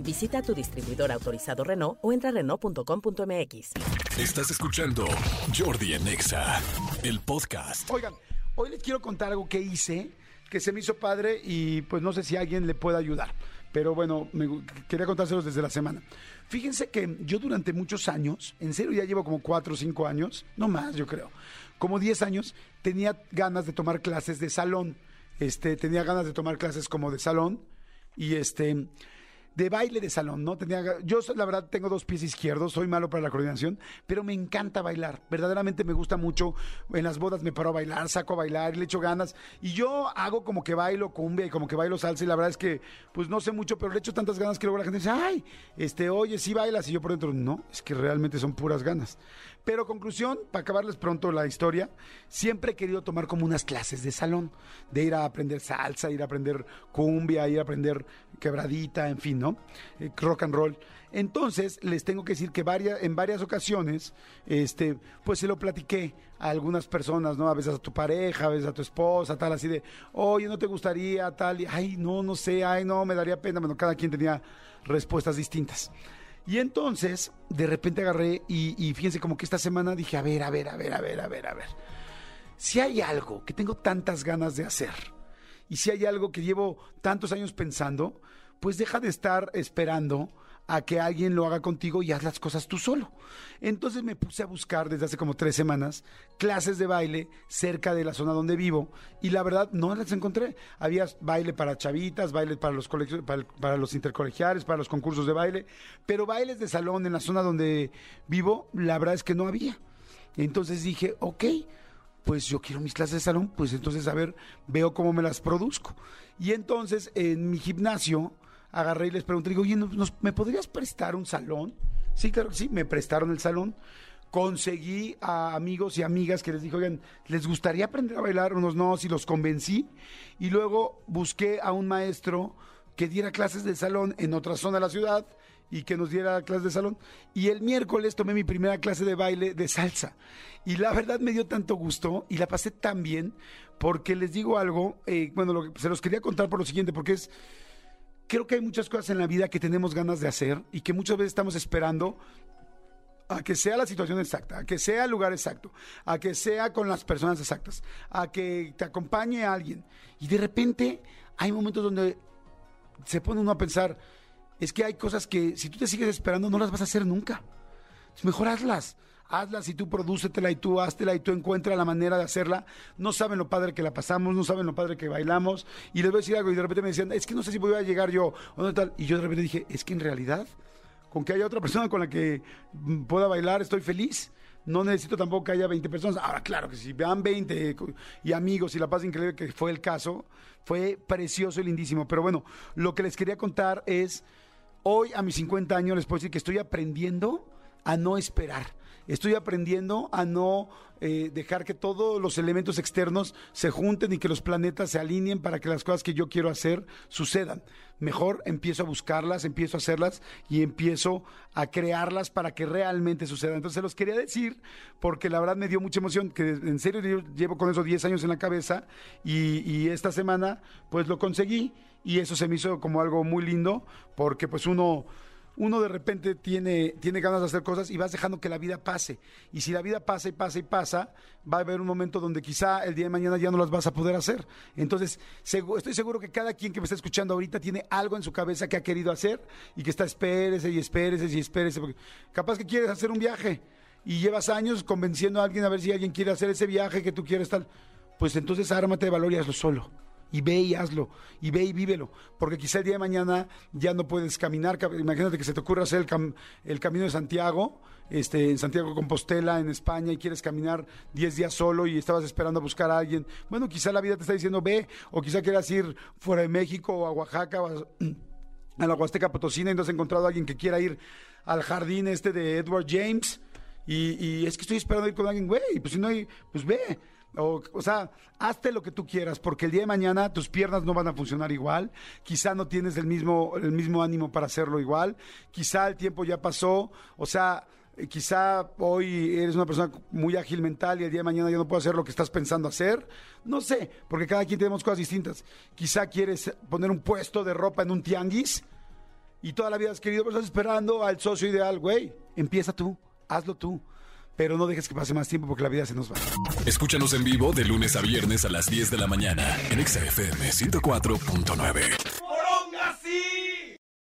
Visita tu distribuidor autorizado Renault o entra a Renault.com.mx. Estás escuchando Jordi en Exa, el podcast. Oigan, hoy les quiero contar algo que hice que se me hizo padre y pues no sé si alguien le puede ayudar. Pero bueno, me quería contárselos desde la semana. Fíjense que yo durante muchos años, en serio ya llevo como 4 o 5 años, no más yo creo, como 10 años, tenía ganas de tomar clases de salón. Este, tenía ganas de tomar clases como de salón y este de baile de salón, ¿no? Tenía, yo la verdad tengo dos pies izquierdos, soy malo para la coordinación, pero me encanta bailar, verdaderamente me gusta mucho, en las bodas me paro a bailar, saco a bailar le echo ganas, y yo hago como que bailo cumbia y como que bailo salsa, y la verdad es que, pues no sé mucho, pero le echo tantas ganas que luego la gente dice, ay, este, oye, sí bailas, y yo por dentro, no, es que realmente son puras ganas. Pero conclusión, para acabarles pronto la historia, siempre he querido tomar como unas clases de salón, de ir a aprender salsa, ir a aprender cumbia, ir a aprender quebradita, en fin, ¿no? Eh, rock and roll. Entonces, les tengo que decir que varias, en varias ocasiones, este, pues se lo platiqué a algunas personas, ¿no? A veces a tu pareja, a veces a tu esposa, tal, así de, oye, ¿no te gustaría tal? Y, ay, no, no sé, ay, no, me daría pena. Bueno, cada quien tenía respuestas distintas. Y entonces, de repente agarré y, y fíjense como que esta semana dije, a ver, a ver, a ver, a ver, a ver, a ver. Si hay algo que tengo tantas ganas de hacer y si hay algo que llevo tantos años pensando, pues deja de estar esperando a que alguien lo haga contigo y haz las cosas tú solo. Entonces me puse a buscar desde hace como tres semanas clases de baile cerca de la zona donde vivo y la verdad no las encontré. Había baile para chavitas, baile para los, para, para los intercolegiales, para los concursos de baile, pero bailes de salón en la zona donde vivo, la verdad es que no había. Entonces dije, ok, pues yo quiero mis clases de salón, pues entonces a ver, veo cómo me las produzco. Y entonces en mi gimnasio agarré y les pregunté, digo, oye, ¿nos- nos- ¿me podrías prestar un salón? Sí, claro que sí, me prestaron el salón. Conseguí a amigos y amigas que les dije, oigan, ¿les gustaría aprender a bailar? Unos no, si los convencí. Y luego busqué a un maestro que diera clases de salón en otra zona de la ciudad y que nos diera clases de salón. Y el miércoles tomé mi primera clase de baile de salsa. Y la verdad me dio tanto gusto y la pasé tan bien porque les digo algo, eh, bueno, lo que- se los quería contar por lo siguiente, porque es, creo que hay muchas cosas en la vida que tenemos ganas de hacer y que muchas veces estamos esperando a que sea la situación exacta, a que sea el lugar exacto, a que sea con las personas exactas, a que te acompañe alguien. Y de repente hay momentos donde se pone uno a pensar, es que hay cosas que si tú te sigues esperando no las vas a hacer nunca. Mejor hazlas. Hazlas y tú prodúcetela y tú háztela y tú encuentra la manera de hacerla. No saben lo padre que la pasamos, no saben lo padre que bailamos. Y les voy a decir algo y de repente me decían, es que no sé si voy a llegar yo o no tal. Y yo de repente dije, es que en realidad, con que haya otra persona con la que mm, pueda bailar, estoy feliz. No necesito tampoco que haya 20 personas. Ahora, claro que si vean 20 y amigos y la paz increíble que fue el caso, fue precioso y lindísimo. Pero bueno, lo que les quería contar es, hoy a mis 50 años les puedo decir que estoy aprendiendo a no esperar. Estoy aprendiendo a no eh, dejar que todos los elementos externos se junten y que los planetas se alineen para que las cosas que yo quiero hacer sucedan. Mejor empiezo a buscarlas, empiezo a hacerlas y empiezo a crearlas para que realmente sucedan. Entonces se los quería decir porque la verdad me dio mucha emoción, que en serio yo llevo con eso 10 años en la cabeza y, y esta semana pues lo conseguí y eso se me hizo como algo muy lindo porque pues uno uno de repente tiene, tiene ganas de hacer cosas y vas dejando que la vida pase. Y si la vida pasa y pasa y pasa, va a haber un momento donde quizá el día de mañana ya no las vas a poder hacer. Entonces, estoy seguro que cada quien que me está escuchando ahorita tiene algo en su cabeza que ha querido hacer y que está espérese y espérese y espérese. Porque capaz que quieres hacer un viaje y llevas años convenciendo a alguien a ver si alguien quiere hacer ese viaje que tú quieres tal. Pues entonces ármate de valor y hazlo solo y ve y hazlo, y ve y vívelo, porque quizá el día de mañana ya no puedes caminar, Ca- imagínate que se te ocurra hacer el, cam- el camino de Santiago, este, en Santiago Compostela, en España, y quieres caminar 10 días solo y estabas esperando a buscar a alguien, bueno, quizá la vida te está diciendo ve, o quizá quieras ir fuera de México o a Oaxaca, o a, la Huasteca Potosina, y no has encontrado a alguien que quiera ir al jardín este de Edward James, Y, y es que estoy esperando ir con alguien, güey, pues si no hay, pues ve. O, o, sea, hazte lo que tú quieras, porque el día de mañana tus piernas no van a funcionar igual, quizá no tienes el mismo, el mismo ánimo para hacerlo igual, quizá el tiempo ya pasó, o sea, quizá hoy eres una persona muy ágil mental y el día de mañana ya no puedo hacer lo que estás pensando hacer, no sé, porque cada quien tenemos cosas distintas. Quizá quieres poner un puesto de ropa en un tianguis y toda la vida has querido, pero estás esperando al socio ideal, güey, empieza tú, hazlo tú pero no dejes que pase más tiempo porque la vida se nos va. Escúchanos en vivo de lunes a viernes a las 10 de la mañana en XFM 104.9.